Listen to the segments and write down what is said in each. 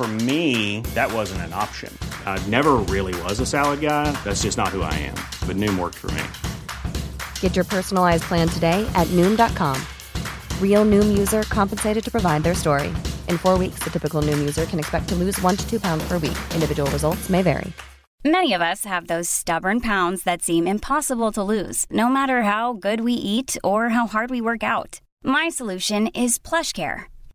For me, that wasn't an option. I never really was a salad guy. That's just not who I am. But Noom worked for me. Get your personalized plan today at Noom.com. Real Noom user compensated to provide their story. In four weeks, the typical Noom user can expect to lose one to two pounds per week. Individual results may vary. Many of us have those stubborn pounds that seem impossible to lose, no matter how good we eat or how hard we work out. My solution is PlushCare.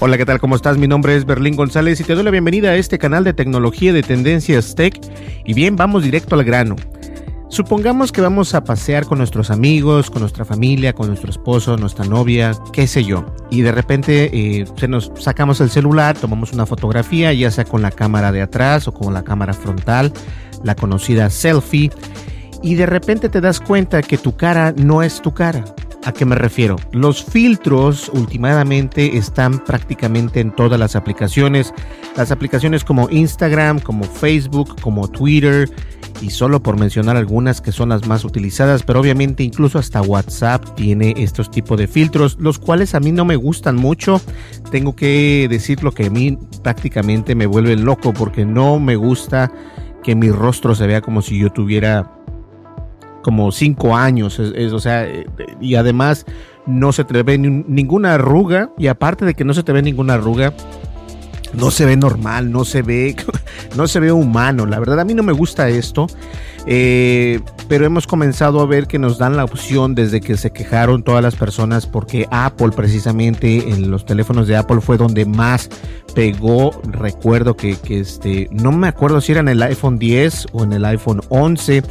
Hola, ¿qué tal? ¿Cómo estás? Mi nombre es Berlín González y te doy la bienvenida a este canal de tecnología de Tendencias Tech. Y bien, vamos directo al grano. Supongamos que vamos a pasear con nuestros amigos, con nuestra familia, con nuestro esposo, nuestra novia, qué sé yo. Y de repente eh, se nos sacamos el celular, tomamos una fotografía, ya sea con la cámara de atrás o con la cámara frontal, la conocida selfie. Y de repente te das cuenta que tu cara no es tu cara. ¿A qué me refiero? Los filtros últimamente están prácticamente en todas las aplicaciones. Las aplicaciones como Instagram, como Facebook, como Twitter y solo por mencionar algunas que son las más utilizadas, pero obviamente incluso hasta WhatsApp tiene estos tipos de filtros, los cuales a mí no me gustan mucho. Tengo que decir lo que a mí prácticamente me vuelve loco porque no me gusta que mi rostro se vea como si yo tuviera como cinco años, o sea, y además no se te ve ninguna arruga, y aparte de que no se te ve ninguna arruga, no se ve normal, no se ve, no se ve humano. La verdad a mí no me gusta esto, eh, pero hemos comenzado a ver que nos dan la opción desde que se quejaron todas las personas porque Apple precisamente en los teléfonos de Apple fue donde más pegó. Recuerdo que, que este, no me acuerdo si era en el iPhone 10 o en el iPhone 11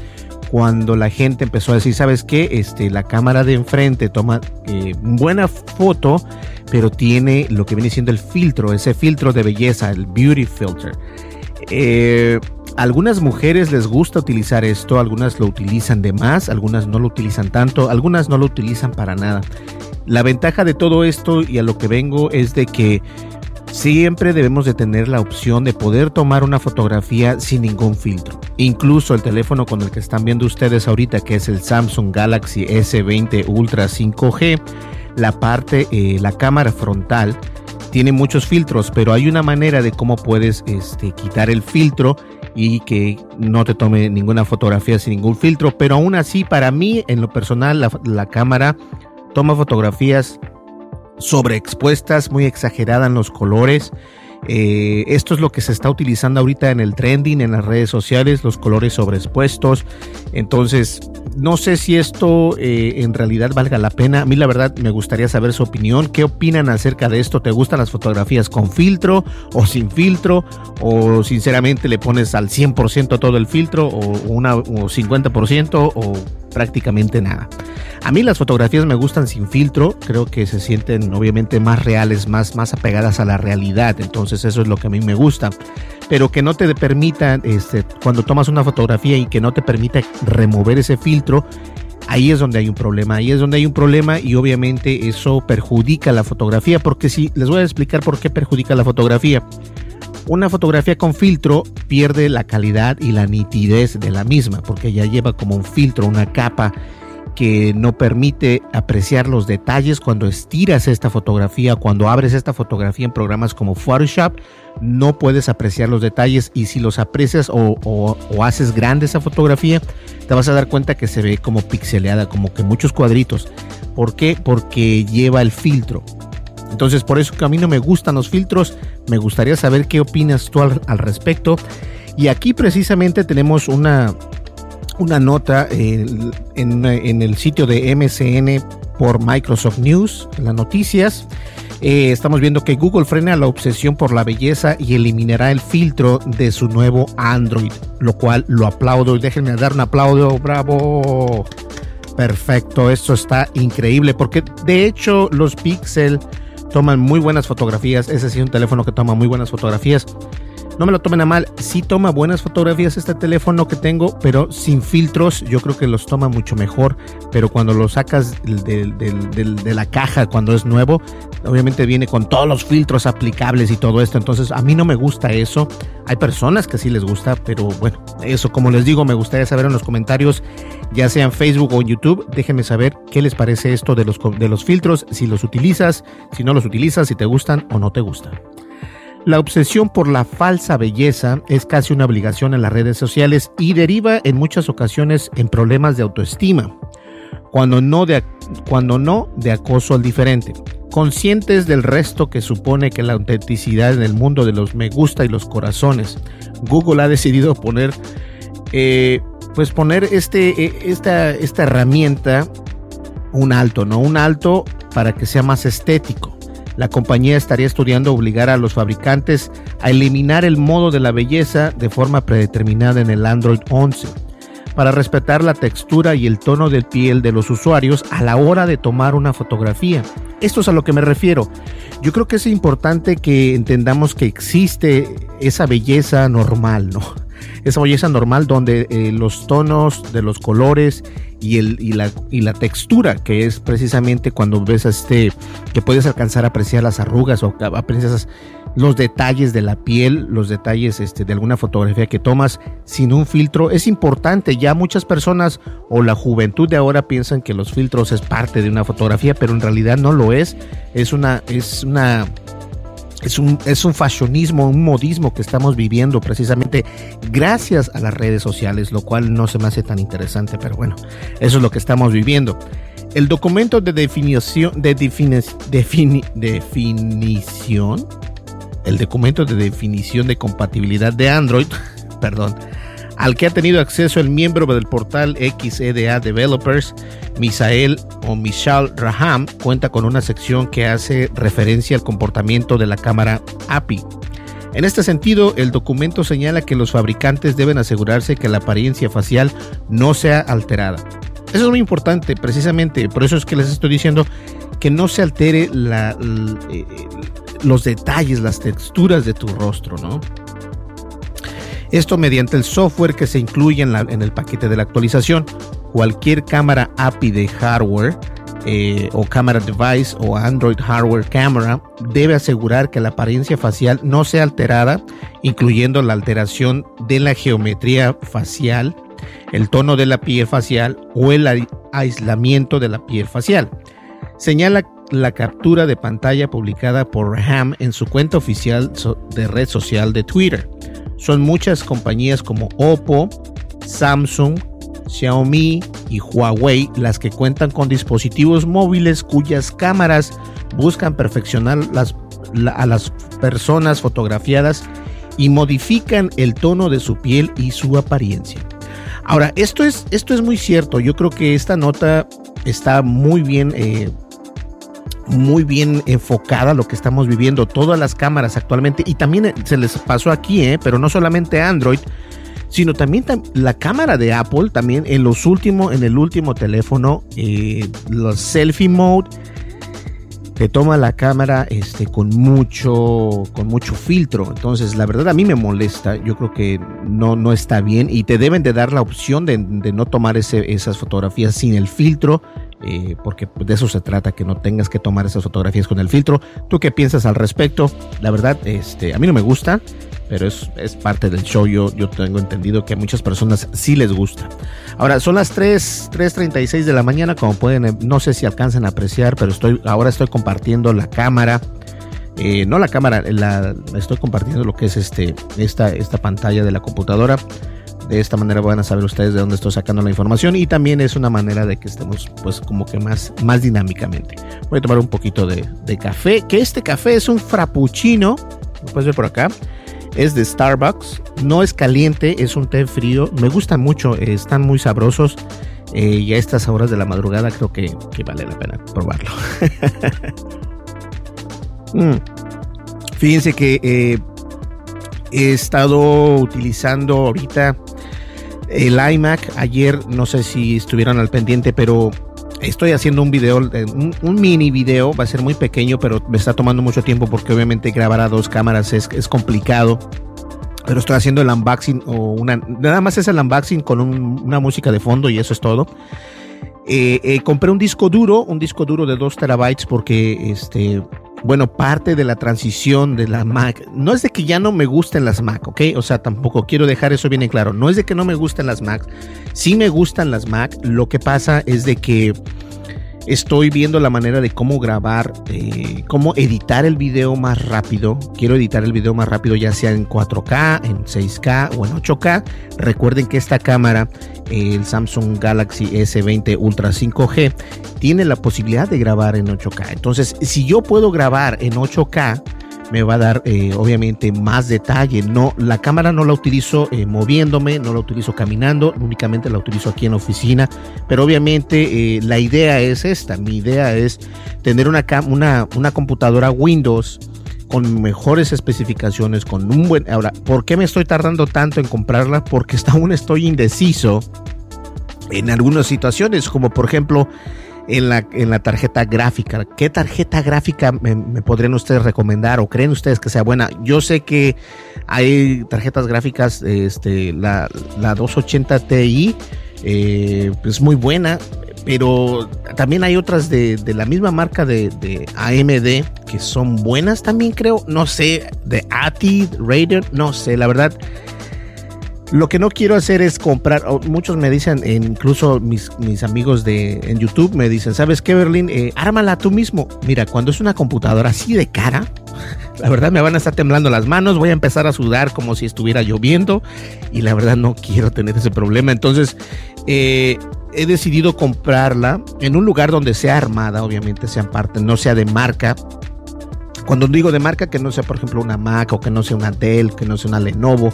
cuando la gente empezó a decir, ¿sabes qué? Este, la cámara de enfrente toma eh, buena foto, pero tiene lo que viene siendo el filtro, ese filtro de belleza, el beauty filter. Eh, algunas mujeres les gusta utilizar esto, algunas lo utilizan de más, algunas no lo utilizan tanto, algunas no lo utilizan para nada. La ventaja de todo esto y a lo que vengo es de que Siempre debemos de tener la opción de poder tomar una fotografía sin ningún filtro. Incluso el teléfono con el que están viendo ustedes ahorita, que es el Samsung Galaxy S20 Ultra 5G, la parte, eh, la cámara frontal tiene muchos filtros, pero hay una manera de cómo puedes este, quitar el filtro y que no te tome ninguna fotografía sin ningún filtro. Pero aún así, para mí, en lo personal, la, la cámara toma fotografías sobreexpuestas, muy exageradas en los colores. Eh, esto es lo que se está utilizando ahorita en el trending, en las redes sociales, los colores sobreexpuestos. Entonces, no sé si esto eh, en realidad valga la pena. A mí la verdad me gustaría saber su opinión. ¿Qué opinan acerca de esto? ¿Te gustan las fotografías con filtro o sin filtro? ¿O sinceramente le pones al 100% todo el filtro o, una, o 50% o prácticamente nada. A mí las fotografías me gustan sin filtro, creo que se sienten obviamente más reales, más, más apegadas a la realidad, entonces eso es lo que a mí me gusta. Pero que no te permita, este, cuando tomas una fotografía y que no te permita remover ese filtro, ahí es donde hay un problema, ahí es donde hay un problema y obviamente eso perjudica la fotografía, porque si les voy a explicar por qué perjudica la fotografía. Una fotografía con filtro pierde la calidad y la nitidez de la misma, porque ya lleva como un filtro, una capa que no permite apreciar los detalles cuando estiras esta fotografía, cuando abres esta fotografía en programas como Photoshop, no puedes apreciar los detalles y si los aprecias o, haces grande esa fotografía, te vas a dar cuenta que se ve como pixeleada, como que muchos cuadritos. ¿Por qué? Porque lleva el filtro. Entonces, por eso que a mí no me gustan los filtros. Me gustaría saber qué opinas tú al, respecto. Y aquí precisamente tenemos una, una nota en, en, el sitio de MCN por Microsoft News, en las noticias. Eh, estamos viendo que Google frena la obsesión por la belleza y eliminará el filtro de su nuevo Android, lo cual lo aplaudo y déjenme dar un aplauso, bravo. Perfecto, esto está increíble porque de hecho los Pixel toman muy buenas fotografías, ese sí es un teléfono que toma muy buenas fotografías no me lo tomen a mal, sí toma buenas fotografías este teléfono que tengo, pero sin filtros yo creo que los toma mucho mejor, pero cuando lo sacas de, la caja, cuando es nuevo, obviamente viene con todos los filtros aplicables y todo esto, entonces a mí no me gusta eso, hay personas que sí les gusta, pero bueno, eso como les digo, me gustaría saber en los comentarios, ya sea en Facebook o en YouTube, déjenme saber qué les parece esto de los, de los filtros, si los utilizas, si no los utilizas, si te gustan o no te gustan. La obsesión por la falsa belleza es casi una obligación en las redes sociales y deriva en muchas ocasiones en problemas de autoestima, cuando no de, acoso al diferente. Conscientes del resto que supone que la autenticidad en el mundo de los me gusta y los corazones, Google ha decidido poner, eh, pues poner este, eh, esta, esta herramienta un alto, ¿no? Un alto para que sea más estético la compañía estaría estudiando obligar a los fabricantes a eliminar el modo de la belleza de forma predeterminada en el Android 11 para respetar la textura y el tono de piel de los usuarios a la hora de tomar una fotografía. Esto es a lo que me refiero. Yo creo que es importante que entendamos que existe esa belleza normal, ¿no? Esa belleza normal donde eh, los tonos de los colores y, el, y, la, y la textura, que es precisamente cuando ves este, que puedes alcanzar a apreciar las arrugas o aprecias los detalles de la piel, los detalles este, de alguna fotografía que tomas sin un filtro, es importante. Ya muchas personas o la juventud de ahora piensan que los filtros es parte de una fotografía, pero en realidad no lo es. Es una, es una es un, es un fashionismo, un modismo que estamos viviendo precisamente gracias a las redes sociales, lo cual no se me hace tan interesante, pero bueno, eso es lo que estamos viviendo. El documento de definición, de definición, el documento de definición de compatibilidad de Android, perdón, al que ha tenido acceso el miembro del portal XEDA Developers, Misael o Michal Raham, cuenta con una sección que hace referencia al comportamiento de la cámara API. En este sentido, el documento señala que los fabricantes deben asegurarse que la apariencia facial no sea alterada. Eso es muy importante, precisamente, por eso es que les estoy diciendo que no se altere eh, los detalles, las texturas de tu rostro, ¿no? Esto mediante el software que se incluye en, el paquete de la actualización. Cualquier cámara API de hardware eh, o cámara device o Android hardware camera debe asegurar que la apariencia facial no sea alterada, incluyendo la alteración de la geometría facial, el tono de la piel facial o el aislamiento de la piel facial. Señala la captura de pantalla publicada por Ham en su cuenta oficial de red social de Twitter. Son muchas compañías como Oppo, Samsung, Xiaomi y Huawei las que cuentan con dispositivos móviles cuyas cámaras buscan perfeccionar a las personas fotografiadas y modifican el tono de su piel y su apariencia. Ahora, esto es, esto es muy cierto. Yo creo que esta nota está muy bien eh, muy bien enfocada lo que estamos viviendo, todas las cámaras actualmente, y también eh, se les pasó aquí, ¿eh? pero no solamente Android, sino también la cámara de Apple, también en los últimos, en el último teléfono, eh, los selfie mode, te toma la cámara este, con mucho con mucho filtro. Entonces, la verdad a mí me molesta. Yo creo que no, no está bien y te deben de dar la opción de, no tomar ese, esas fotografías sin el filtro eh, porque de eso se trata, que no tengas que tomar esas fotografías con el filtro. ¿Tú qué piensas al respecto? La verdad, este, a mí no me gusta, pero es, es parte del show. Yo, yo tengo entendido que a muchas personas sí les gusta. Ahora, son las 3, 3.36 de la mañana, como pueden, eh, no sé si alcanzan a apreciar, pero estoy, ahora estoy compartiendo la cámara. Eh, no la cámara, la, estoy compartiendo lo que es este, esta, esta pantalla de la computadora de esta manera van a saber ustedes de dónde estoy sacando la información y también es una manera de que estemos pues como que más, más dinámicamente. Voy a tomar un poquito de, café, que este café es un frappuccino, lo puedes ver por acá. Es de Starbucks. No es caliente, es un té frío. Me gustan mucho, eh, están muy sabrosos. Eh, y a estas horas de la madrugada creo que, que vale la pena probarlo. mm. Fíjense que eh, he estado utilizando ahorita el iMac. Ayer no sé si estuvieron al pendiente, pero estoy haciendo un video, un, un, mini video, va a ser muy pequeño, pero me está tomando mucho tiempo porque obviamente grabar a dos cámaras es, complicado. Pero estoy haciendo el unboxing o una, nada más es el unboxing con un, una música de fondo y eso es todo. Eh, eh, compré un disco duro, un disco duro de 2 terabytes porque este, bueno, parte de la transición de la Mac, no es de que ya no me gusten las Mac, ¿ok? O sea, tampoco quiero dejar eso bien en claro, no es de que no me gusten las Mac, sí me gustan las Mac, lo que pasa es de que estoy viendo la manera de cómo grabar, eh, cómo editar el video más rápido. Quiero editar el video más rápido ya sea en 4K, en 6K o en 8K. Recuerden que esta cámara, el Samsung Galaxy S20 Ultra 5G, tiene la posibilidad de grabar en 8K. Entonces, si yo puedo grabar en 8K, me va a dar eh, obviamente más detalle. No, la cámara no la utilizo eh, moviéndome, no la utilizo caminando, únicamente la utilizo aquí en la oficina. Pero obviamente eh, la idea es esta. Mi idea es tener una, una, una computadora Windows con mejores especificaciones, con un buen... Ahora, ¿por qué me estoy tardando tanto en comprarla? Porque aún estoy indeciso en algunas situaciones, como por ejemplo en la, en la tarjeta gráfica. ¿Qué tarjeta gráfica me, podrían ustedes recomendar o creen ustedes que sea buena? Yo sé que hay tarjetas gráficas, este, la, la 280 Ti eh, es muy buena, pero también hay otras de, de la misma marca de, de, AMD que son buenas también creo, no sé, de ATI, Raider, no sé, la verdad lo que no quiero hacer es comprar. Muchos me dicen, incluso mis, mis amigos de en YouTube me dicen, ¿sabes qué, Berlín? Eh, ármala tú mismo. Mira, cuando es una computadora así de cara, la verdad me van a estar temblando las manos, voy a empezar a sudar como si estuviera lloviendo y la verdad no quiero tener ese problema. Entonces, eh, he decidido comprarla en un lugar donde sea armada, obviamente sea parte, no sea de marca, cuando digo de marca, que no sea, por ejemplo, una Mac o que no sea una Dell, que no sea una Lenovo,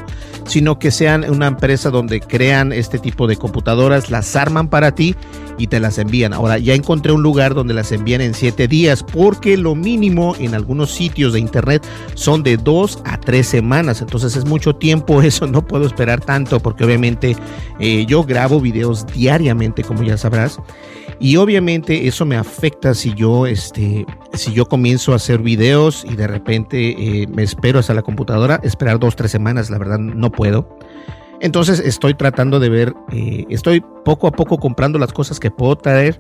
sino que sean una empresa donde crean este tipo de computadoras, las arman para ti y te las envían. Ahora, ya encontré un lugar donde las envían en 7 días, porque lo mínimo en algunos sitios de internet son de 2 a 3 semanas. Entonces es mucho tiempo, eso no puedo esperar tanto, porque obviamente eh, yo grabo videos diariamente, como ya sabrás. Y obviamente eso me afecta si yo, este, si yo comienzo a hacer videos y de repente eh, me espero hasta la computadora, esperar dos, tres semanas, la verdad no puedo. Entonces estoy tratando de ver, eh, estoy poco a poco comprando las cosas que puedo traer.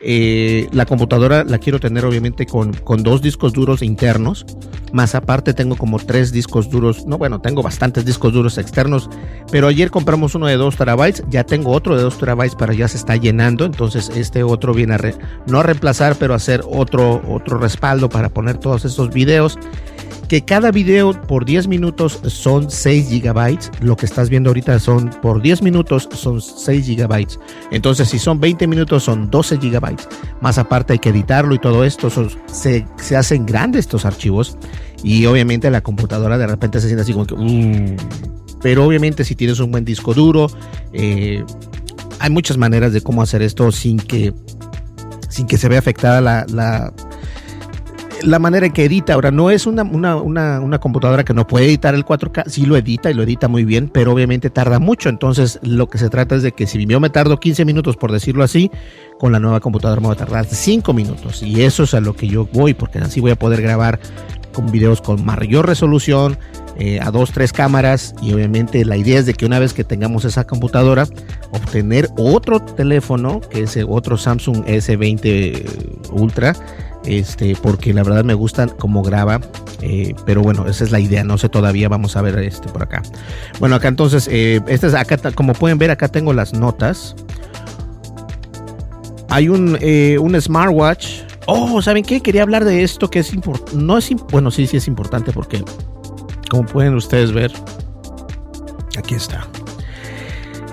Eh, la computadora la quiero tener obviamente con, con, dos discos duros internos, más aparte tengo como tres discos duros, no bueno, tengo bastantes discos duros externos, pero ayer compramos uno de 2 terabytes, ya tengo otro de 2 terabytes, pero ya se está llenando, entonces este otro viene a, re, no a reemplazar, pero a hacer otro, otro respaldo para poner todos estos videos que cada video por 10 minutos son 6 gigabytes. Lo que estás viendo ahorita son por 10 minutos son 6 gigabytes. Entonces, si son 20 minutos, son 12 gigabytes. Más aparte, hay que editarlo y todo esto. Se, se, hacen grandes estos archivos. Y obviamente, la computadora de repente se siente así como que. Uh, pero obviamente, si tienes un buen disco duro, eh, hay muchas maneras de cómo hacer esto sin que, sin que se vea afectada la, la la manera en que edita. Ahora, no es una, una, una, una, computadora que no puede editar el 4K, sí lo edita y lo edita muy bien, pero obviamente tarda mucho. Entonces, lo que se trata es de que si yo me tardo 15 minutos, por decirlo así, con la nueva computadora me va a tardar 5 minutos. Y eso es a lo que yo voy, porque así voy a poder grabar con videos con mayor resolución, eh, a dos, tres cámaras y obviamente la idea es de que una vez que tengamos esa computadora, obtener otro teléfono, que es otro Samsung S20 Ultra, este, porque la verdad me gusta cómo graba, eh, pero bueno, esa es la idea, no sé todavía, vamos a ver este por acá. Bueno, acá entonces, eh, este es acá, como pueden ver, acá tengo las notas. Hay un, eh, un smartwatch. Oh, ¿saben qué? Quería hablar de esto que es importante. No es, bueno, sí, sí es importante porque, como pueden ustedes ver, aquí está.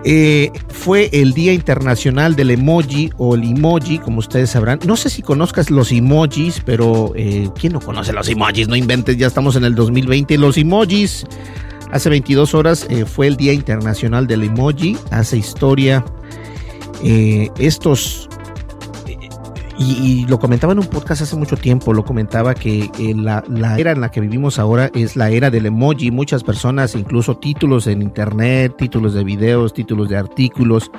Eh, fue el Día Internacional del Emoji o el emoji, como ustedes sabrán. No sé si conozcas los emojis, pero eh, ¿quién no conoce los emojis? No inventes, ya estamos en el 2020. Los emojis, hace 22 horas eh, fue el Día Internacional del Emoji. Hace historia eh, estos y, lo comentaba en un podcast hace mucho tiempo, lo comentaba que eh, la, era en la que vivimos ahora es la era del emoji. Muchas personas, incluso títulos en internet, títulos de videos, títulos de artículos,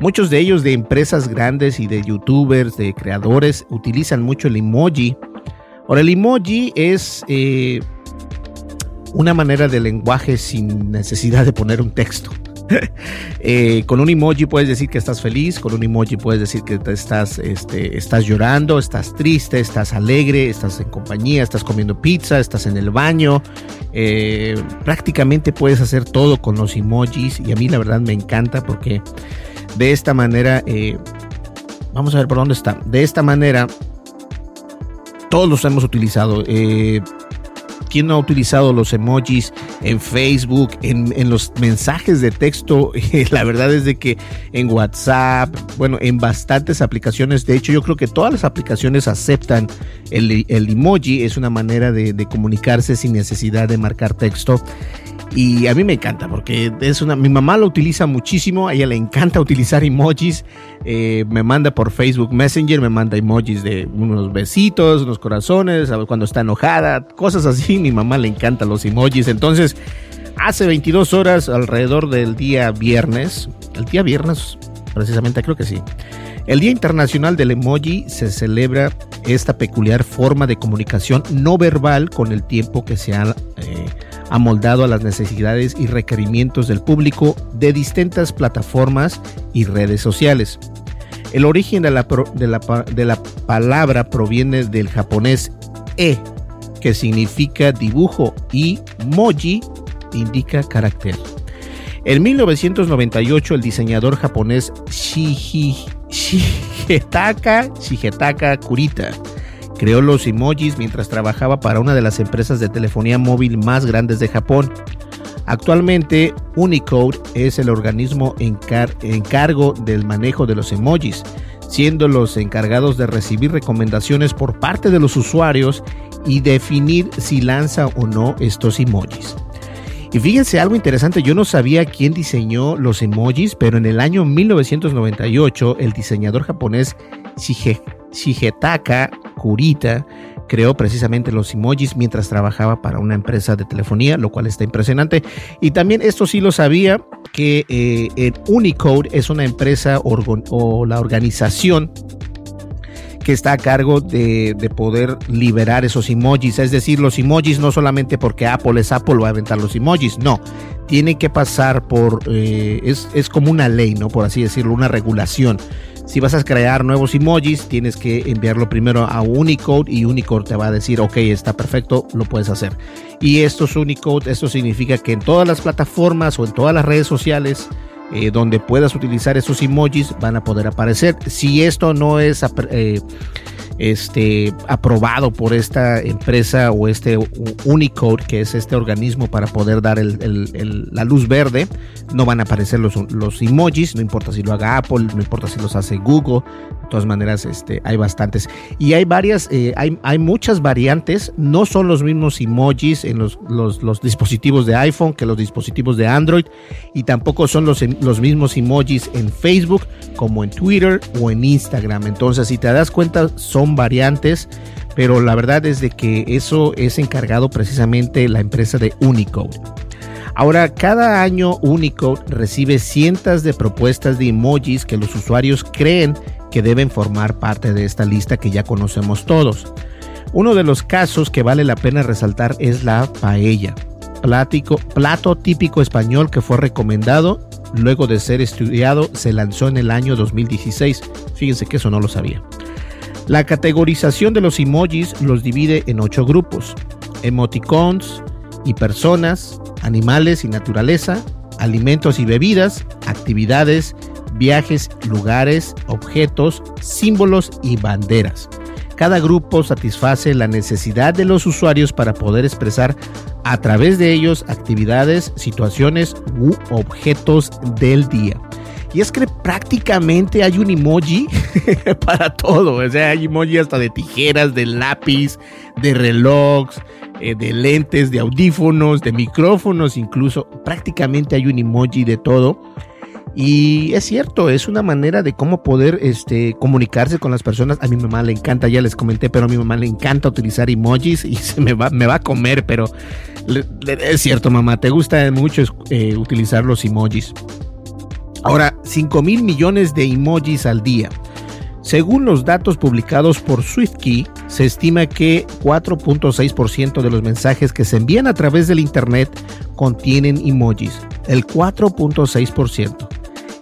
muchos de ellos de empresas grandes y de youtubers, de creadores, utilizan mucho el emoji. Ahora, el emoji es eh, una manera de lenguaje sin necesidad de poner un texto. Eh, con un emoji puedes decir que estás feliz, con un emoji puedes decir que estás, este, estás llorando, estás triste, estás alegre, estás en compañía, estás comiendo pizza, estás en el baño. Eh, prácticamente puedes hacer todo con los emojis y a mí la verdad me encanta porque de esta manera, eh, vamos a ver por dónde está, de esta manera todos los hemos utilizado. ¿Quién no ha utilizado los emojis en Facebook, en, los mensajes de texto? la verdad es de que en WhatsApp, bueno, en bastantes aplicaciones, de hecho yo creo que todas las aplicaciones aceptan el, emoji, es una manera de, de comunicarse sin necesidad de marcar texto. Y a mí me encanta porque es una. Mi mamá lo utiliza muchísimo. A ella le encanta utilizar emojis. Eh, me manda por Facebook Messenger, me manda emojis de unos besitos, unos corazones, cuando está enojada, cosas así. Mi mamá le encanta los emojis. Entonces, hace 22 horas, alrededor del día viernes, el día viernes, precisamente, creo que sí. El Día Internacional del Emoji se celebra esta peculiar forma de comunicación no verbal con el tiempo que se ha eh, amoldado a las necesidades y requerimientos del público de distintas plataformas y redes sociales. El origen de la, de la, palabra proviene del japonés e, que significa dibujo, y moji indica carácter. En 1998, el diseñador japonés Shigetaka, Shigetaka Kurita Creó los emojis mientras trabajaba para una de las empresas de telefonía móvil más grandes de Japón. Actualmente, Unicode es el organismo en, cargo del manejo de los emojis, siendo los encargados de recibir recomendaciones por parte de los usuarios y definir si lanza o no estos emojis. Y fíjense algo interesante, yo no sabía quién diseñó los emojis, pero en el año 1998 el diseñador japonés Shigetaka Kurita creó precisamente los emojis mientras trabajaba para una empresa de telefonía, lo cual está impresionante. Y también esto sí lo sabía, que eh, Unicode es una empresa o la organización que está a cargo de, poder liberar esos emojis. Es decir, los emojis no solamente porque Apple es Apple va a aventar los emojis, no. Tiene que pasar por, eh, es, es como una ley, ¿no? Por así decirlo, una regulación si vas a crear nuevos emojis, tienes que enviarlo primero a Unicode y Unicode te va a decir, ok, está perfecto, lo puedes hacer. Y esto es Unicode, esto significa que en todas las plataformas o en todas las redes sociales eh, donde puedas utilizar esos emojis van a poder aparecer. Si esto no es eh, este, aprobado por esta empresa o este Unicode, que es este organismo para poder dar la luz verde, no van a aparecer los, los emojis, no importa si lo haga Apple, no importa si los hace Google, todas maneras este, hay bastantes. Y hay varias, eh, hay, hay muchas variantes, no son los mismos emojis en los, los, dispositivos de iPhone que los dispositivos de Android, y tampoco son los, los mismos emojis en Facebook como en Twitter o en Instagram. Entonces, si te das cuenta, son variantes, pero la verdad es de que eso es encargado precisamente la empresa de Unicode. Ahora, cada año Unicode recibe cientos de propuestas de emojis que los usuarios creen que deben formar parte de esta lista que ya conocemos todos. Uno de los casos que vale la pena resaltar es la paella, plato típico español que fue recomendado luego de ser estudiado, se lanzó en el año 2016. Fíjense que eso no lo sabía. La categorización de los emojis los divide en ocho grupos: emoticons y personas, animales y naturaleza, alimentos y bebidas, actividades, viajes, lugares, objetos, símbolos y banderas. Cada grupo satisface la necesidad de los usuarios para poder expresar a través de ellos actividades, situaciones u objetos del día. Y es que prácticamente hay un emoji para todo. O sea, hay emoji hasta de tijeras, de lápiz, de relojes, eh, de lentes, de audífonos, de micrófonos, incluso. Prácticamente hay un emoji de todo. Y es cierto, es una manera de cómo poder este, comunicarse con las personas. A mi mamá le encanta, ya les comenté, pero a mi mamá le encanta utilizar emojis y se me va, a comer, pero es cierto, mamá, te gusta mucho eh, utilizar los emojis. Ahora, 5 mil millones de emojis al día. Según los datos publicados por SwiftKey, se estima que 4.6% de los mensajes que se envían a través del Internet contienen emojis. El 4.6%.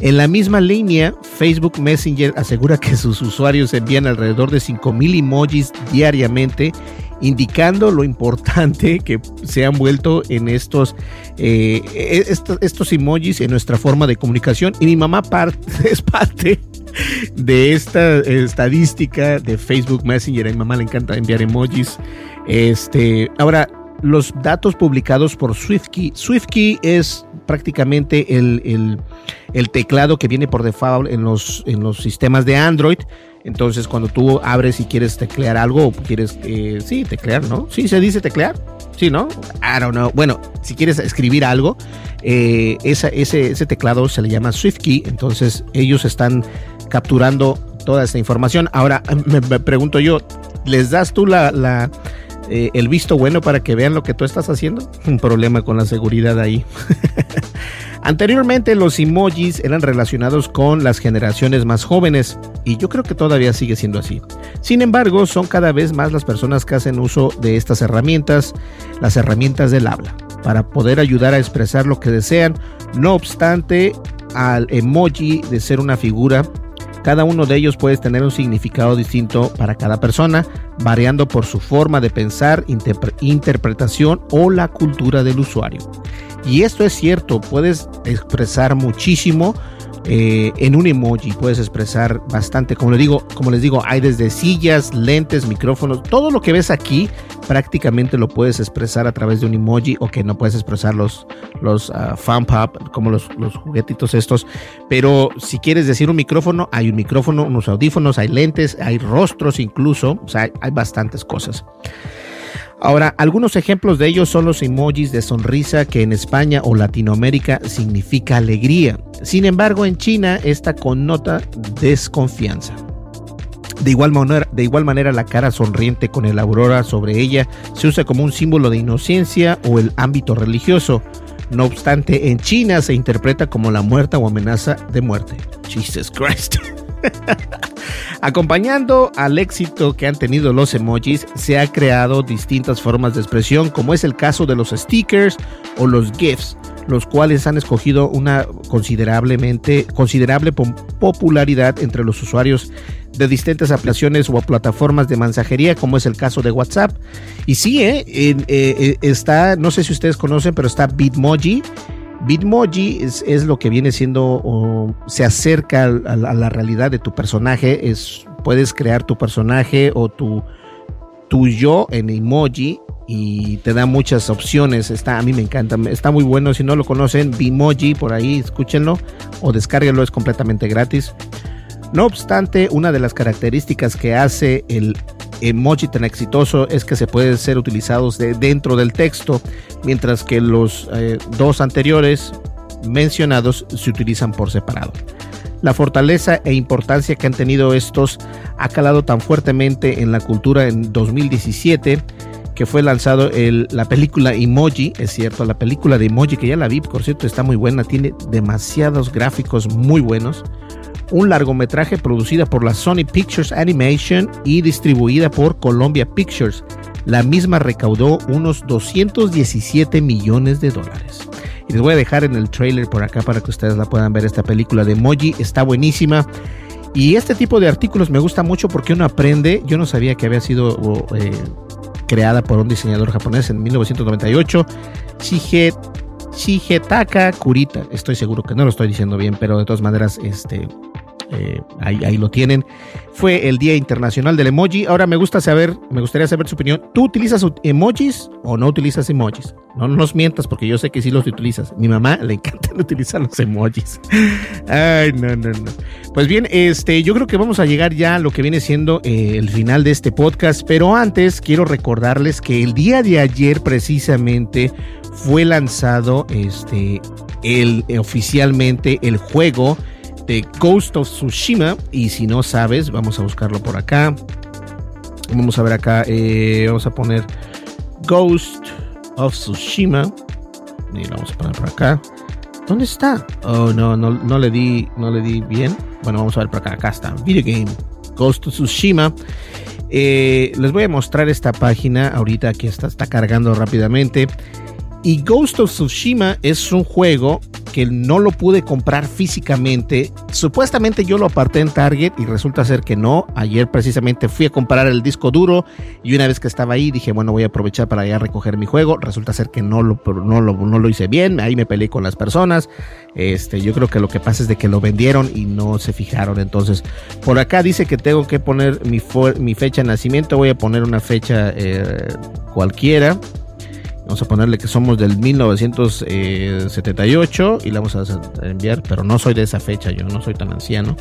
En la misma línea, Facebook Messenger asegura que sus usuarios envían alrededor de 5.000 emojis diariamente, indicando lo importante que se han vuelto en estos, eh, estos, emojis en nuestra forma de comunicación. Y mi mamá es parte de esta estadística de Facebook Messenger. A mi mamá le encanta enviar emojis. Este, ahora, los datos publicados por SwiftKey. SwiftKey es prácticamente el, teclado que viene por default en los, en los sistemas de Android. Entonces, cuando tú abres y quieres teclear algo, o quieres, eh, sí, teclear, ¿no? Sí, se dice teclear. Sí, ¿no? I don't know. Bueno, si quieres escribir algo, eh, ese, ese teclado se le llama SwiftKey. Entonces, ellos están capturando toda esa información. Ahora, me, pregunto yo, ¿les das tú la eh, el visto bueno para que vean lo que tú estás haciendo. Un problema con la seguridad ahí. Anteriormente los emojis eran relacionados con las generaciones más jóvenes y yo creo que todavía sigue siendo así. Sin embargo, son cada vez más las personas que hacen uso de estas herramientas, las herramientas del habla, para poder ayudar a expresar lo que desean. No obstante, al emoji de ser una figura cada uno de ellos puede tener un significado distinto para cada persona, variando por su forma de pensar, interpretación o la cultura del usuario. Y esto es cierto, puedes expresar muchísimo eh, en un emoji puedes expresar bastante. Como les digo, como les digo, hay desde sillas, lentes, micrófonos, todo lo que ves aquí prácticamente lo puedes expresar a través de un emoji o que no puedes expresar los, los uh, fan como los, los juguetitos estos. Pero si quieres decir un micrófono, hay un micrófono, unos audífonos, hay lentes, hay rostros incluso, o sea, hay bastantes cosas. Ahora, algunos ejemplos de ellos son los emojis de sonrisa que en España o Latinoamérica significa alegría. Sin embargo, en China esta connota desconfianza. De igual, manera, de igual manera, la cara sonriente con el aurora sobre ella se usa como un símbolo de inocencia o el ámbito religioso. No obstante, en China se interpreta como la muerta o amenaza de muerte. Jesus Christ. Acompañando al éxito que han tenido los emojis, se ha creado distintas formas de expresión, como es el caso de los stickers o los GIFs, los cuales han escogido una considerablemente considerable popularidad entre los usuarios de distintas aplicaciones o plataformas de mensajería, como es el caso de WhatsApp. Y sí, eh, eh, eh, está, no sé si ustedes conocen, pero está Bitmoji Bitmoji es, lo que viene siendo o se acerca a, la realidad de tu personaje. Es, puedes crear tu personaje o tu, tu yo en emoji y te da muchas opciones. Está, a mí me encanta, está muy bueno. Si no lo conocen, Bitmoji, por ahí escúchenlo o descárguenlo, es completamente gratis. No obstante, una de las características que hace el emoji tan exitoso es que se pueden ser utilizados de dentro del texto, mientras que los eh, dos anteriores mencionados se utilizan por separado. La fortaleza e importancia que han tenido estos ha calado tan fuertemente en la cultura en 2017 que fue lanzado el, la película Emoji, es cierto, la película de Emoji que ya la vi, por cierto, está muy buena, tiene demasiados gráficos muy buenos un largometraje producida por la Sony Pictures Animation y distribuida por Columbia Pictures. La misma recaudó unos 217 millones de dólares. Y les voy a dejar en el trailer por acá para que ustedes la puedan ver. Esta película de Emoji está buenísima. Y este tipo de artículos me gusta mucho porque uno aprende. Yo no sabía que había sido eh, creada por un diseñador japonés en 1998. Shige, Shigetaka Kurita. Estoy seguro que no lo estoy diciendo bien, pero de todas maneras, este, eh, ahí, ahí lo tienen. Fue el Día Internacional del Emoji. Ahora me gusta saber, me gustaría saber su opinión. ¿Tú utilizas emojis o no utilizas emojis? No nos mientas porque yo sé que sí los utilizas. Mi mamá le encanta utilizar los emojis. Ay, no, no, no. Pues bien, este, yo creo que vamos a llegar ya a lo que viene siendo eh, el final de este podcast, pero antes quiero recordarles que el día de ayer precisamente fue lanzado este el oficialmente el juego Ghost of Tsushima y si no sabes, vamos a buscarlo por acá. Vamos a ver acá, eh, vamos a poner Ghost of Tsushima y vamos a poner por acá. ¿Dónde está? Oh, no, no, no le di, no le di bien. Bueno, vamos a ver por acá. Acá está. Video Game. Ghost of Tsushima. Eh, les voy a mostrar esta página ahorita que está, está cargando rápidamente. Y Ghost of Tsushima es un juego que no lo pude comprar físicamente. Supuestamente yo lo aparté en Target y resulta ser que no. Ayer precisamente fui a comprar el disco duro y una vez que estaba ahí dije, bueno, voy a aprovechar para ya recoger mi juego. Resulta ser que no lo, no lo, no lo hice bien. Ahí me peleé con las personas. Este, yo creo que lo que pasa es de que lo vendieron y no se fijaron. Entonces, por acá dice que tengo que poner mi, mi fecha de nacimiento. Voy a poner una fecha eh, cualquiera. Vamos a ponerle que somos del 1978 y la vamos a enviar, pero no soy de esa fecha, yo no soy tan anciano.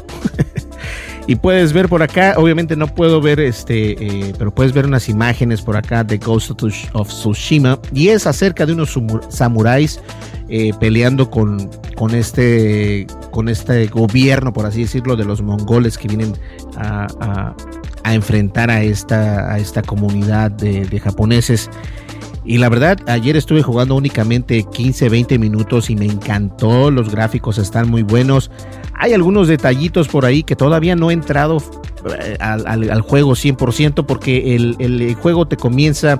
y puedes ver por acá, obviamente no puedo ver este, eh, pero puedes ver unas imágenes por acá de Ghost of Tsushima y es acerca de unos samuráis eh, peleando con, con, este, con este gobierno, por así decirlo, de los mongoles que vienen a, enfrentar a esta, a esta comunidad de, de japoneses. Y la verdad, ayer estuve jugando únicamente 15, 20 minutos y me encantó. Los gráficos están muy buenos. Hay algunos detallitos por ahí que todavía no he entrado eh, al, juego 100% porque el, juego te comienza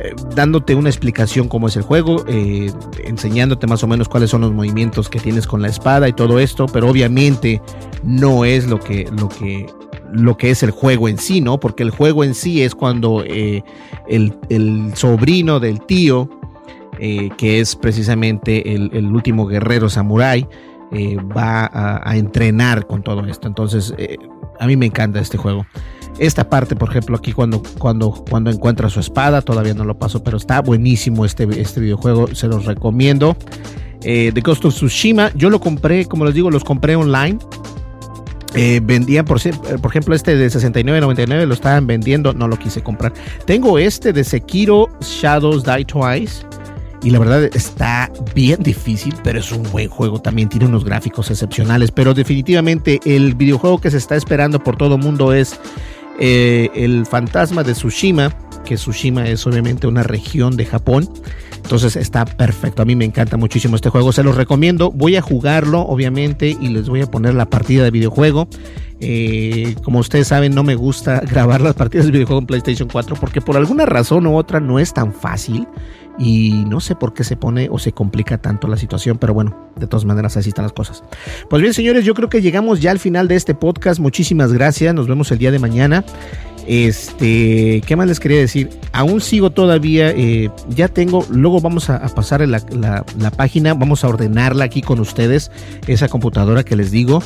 eh, dándote una explicación cómo es el juego, eh, enseñándote más o menos cuáles son los movimientos que tienes con la espada y todo esto, pero obviamente no es lo que, lo que lo que es el juego en sí, ¿no? Porque el juego en sí es cuando eh, el, sobrino del tío, eh, que es precisamente el, último guerrero samurái, eh, va a, entrenar con todo esto. Entonces, a mí me encanta este juego. Esta parte, por ejemplo, aquí cuando, cuando, cuando encuentra su espada, todavía no lo paso, pero está buenísimo este, este videojuego, se los recomiendo. The Ghost of Tsushima, yo lo compré, como les digo, los compré online. Eh, vendían, por, eh, por ejemplo, este de 69.99 lo estaban vendiendo, no lo quise comprar. Tengo este de Sekiro Shadows Die Twice. Y la verdad está bien difícil, pero es un buen juego. También tiene unos gráficos excepcionales. Pero definitivamente el videojuego que se está esperando por todo el mundo es eh, el fantasma de Tsushima. Que Tsushima es obviamente una región de Japón. Entonces está perfecto. A mí me encanta muchísimo este juego. Se los recomiendo. Voy a jugarlo, obviamente, y les voy a poner la partida de videojuego. Eh, como ustedes saben, no me gusta grabar las partidas de videojuego en PlayStation 4 porque por alguna razón u otra no es tan fácil. Y no sé por qué se pone o se complica tanto la situación, pero bueno, de todas maneras así están las cosas. Pues bien, señores, yo creo que llegamos ya al final de este podcast. Muchísimas gracias. Nos vemos el día de mañana. Este, ¿qué más les quería decir? Aún sigo todavía, eh, ya tengo, luego vamos a, pasar la, la, página, vamos a ordenarla aquí con ustedes, esa computadora que les digo.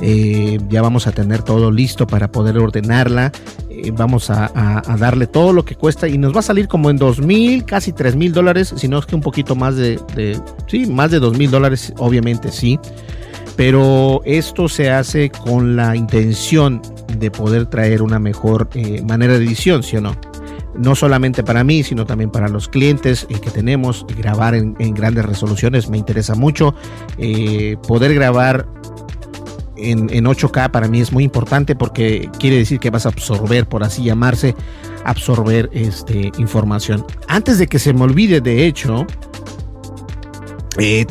Eh, ya vamos a tener todo listo para poder ordenarla. Eh, vamos a, darle todo lo que cuesta y nos va a salir como en dos mil, casi tres mil dólares, si no es que un poquito más de, de sí, más de dos mil dólares, obviamente sí pero esto se hace con la intención de poder traer una mejor eh, manera de edición, ¿sí o no? No solamente para mí, sino también para los clientes eh, que tenemos. Grabar en, grandes resoluciones me interesa mucho. Eh, poder grabar en, 8K para mí es muy importante porque quiere decir que vas a absorber, por así llamarse, absorber este, información. Antes de que se me olvide, de hecho,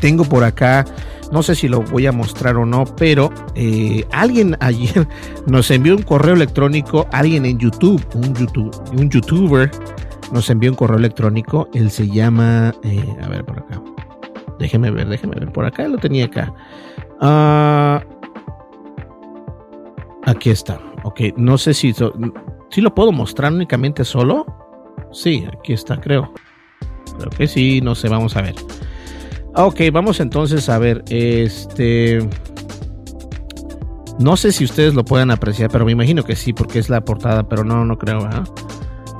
tengo por acá no sé si lo voy a mostrar o no, pero eh, alguien ayer nos envió un correo electrónico, alguien en YouTube, un, YouTube, un youtuber nos envió un correo electrónico. Él se llama, eh, a ver por acá. Déjeme ver, déjeme ver. Por acá lo tenía acá. Ah, aquí está. Ok, no sé si, si lo puedo mostrar únicamente solo. Sí, aquí está, creo. Creo que sí, no sé, vamos a ver. Ok, vamos entonces a ver, este... No sé si ustedes lo puedan apreciar, pero me imagino que sí, porque es la portada, pero no, no creo. ¿eh?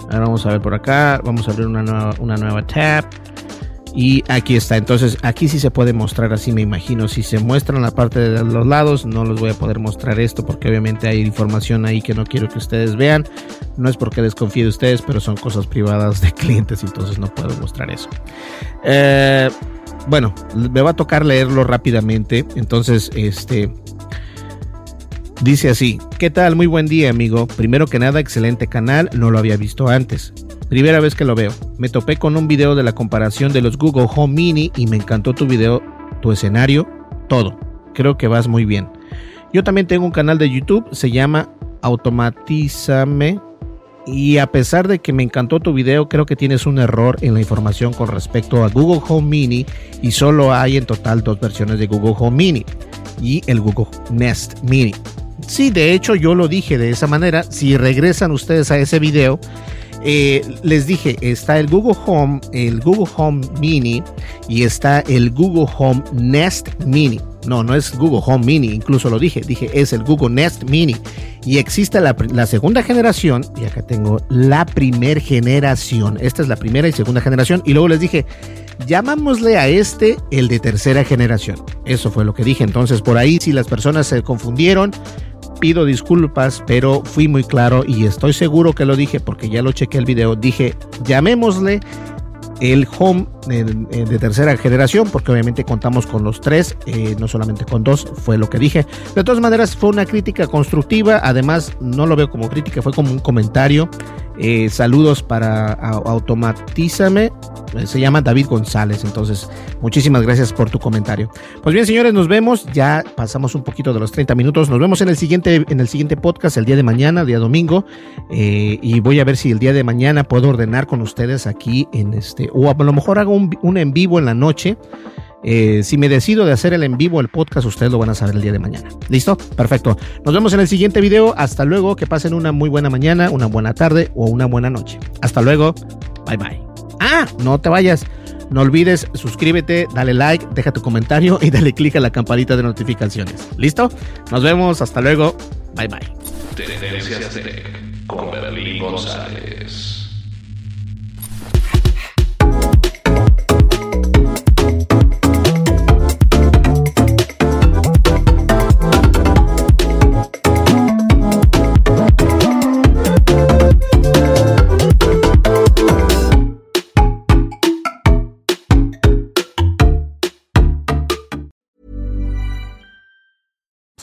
Ahora vamos a ver por acá, vamos a abrir una nueva, una nueva tab. Y aquí está, entonces aquí sí se puede mostrar así, me imagino. Si se muestran la parte de los lados, no les voy a poder mostrar esto porque obviamente hay información ahí que no quiero que ustedes vean. No es porque desconfíe de ustedes, pero son cosas privadas de clientes, entonces no puedo mostrar eso. Eh, bueno, me va a tocar leerlo rápidamente. Entonces, este, Dice así, ¿qué tal? Muy buen día amigo. Primero que nada, excelente canal, no lo había visto antes. Primera vez que lo veo. Me topé con un video de la comparación de los Google Home Mini y me encantó tu video, tu escenario, todo. Creo que vas muy bien. Yo también tengo un canal de YouTube, se llama Automatízame. Y a pesar de que me encantó tu video, creo que tienes un error en la información con respecto a Google Home Mini y solo hay en total dos versiones de Google Home Mini y el Google Nest Mini. Sí, de hecho yo lo dije de esa manera. Si regresan ustedes a ese video, eh, les dije, está el Google Home, el Google Home Mini y está el Google Home Nest Mini. No, no es Google Home Mini, incluso lo dije, dije es el Google Nest Mini. Y existe la, segunda generación, y acá tengo la primera generación. Esta es la primera y segunda generación. Y luego les dije, llamámosle a este el de tercera generación. Eso fue lo que dije. Entonces, por ahí, si las personas se confundieron, pido disculpas, pero fui muy claro y estoy seguro que lo dije porque ya lo chequé el video. Dije, llamémosle el home de, tercera generación, porque obviamente contamos con los tres, eh, no solamente con dos, fue lo que dije. De todas maneras, fue una crítica constructiva, además no lo veo como crítica, fue como un comentario. Eh, saludos para Automatízame, eh, se llama David González, entonces muchísimas gracias por tu comentario. Pues bien, señores, nos vemos, ya pasamos un poquito de los 30 minutos, nos vemos en el siguiente, en el siguiente podcast el día de mañana, día domingo, y voy a ver si el día de mañana puedo ordenar con ustedes aquí en este, o a lo mejor hago un, en vivo en la noche. Eh, si me decido de hacer el en vivo, el podcast, ustedes lo van a saber el día de mañana. ¿Listo? Perfecto. Nos vemos en el siguiente video. Hasta luego. Que pasen una muy buena mañana, una buena tarde o una buena noche. Hasta luego. Bye bye. Ah, no te vayas. No olvides, suscríbete, dale like, deja tu comentario y dale click a la campanita de notificaciones. ¿Listo? Nos vemos. Hasta luego. Bye bye. con González.